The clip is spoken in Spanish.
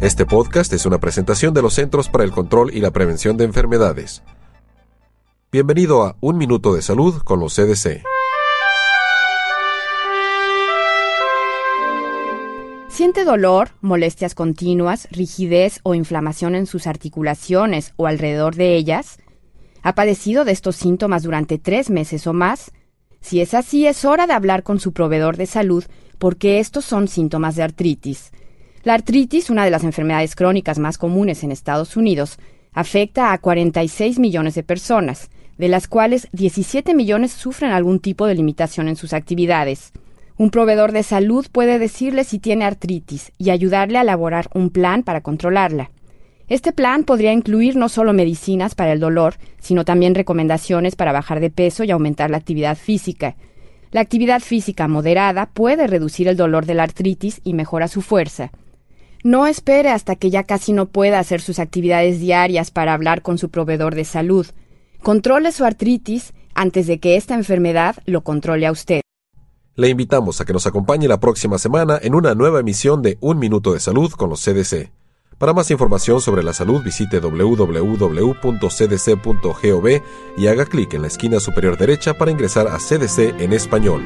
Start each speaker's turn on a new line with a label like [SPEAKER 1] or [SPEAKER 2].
[SPEAKER 1] Este podcast es una presentación de los Centros para el Control y la Prevención de Enfermedades. Bienvenido a Un Minuto de Salud con los CDC.
[SPEAKER 2] ¿Siente dolor, molestias continuas, rigidez o inflamación en sus articulaciones o alrededor de ellas? ¿Ha padecido de estos síntomas durante tres meses o más? Si es así, es hora de hablar con su proveedor de salud porque estos son síntomas de artritis. La artritis, una de las enfermedades crónicas más comunes en Estados Unidos, afecta a 46 millones de personas, de las cuales 17 millones sufren algún tipo de limitación en sus actividades. Un proveedor de salud puede decirle si tiene artritis y ayudarle a elaborar un plan para controlarla. Este plan podría incluir no solo medicinas para el dolor, sino también recomendaciones para bajar de peso y aumentar la actividad física. La actividad física moderada puede reducir el dolor de la artritis y mejora su fuerza. No espere hasta que ya casi no pueda hacer sus actividades diarias para hablar con su proveedor de salud. Controle su artritis antes de que esta enfermedad lo controle a usted.
[SPEAKER 1] Le invitamos a que nos acompañe la próxima semana en una nueva emisión de Un Minuto de Salud con los CDC. Para más información sobre la salud visite www.cdc.gov y haga clic en la esquina superior derecha para ingresar a CDC en español.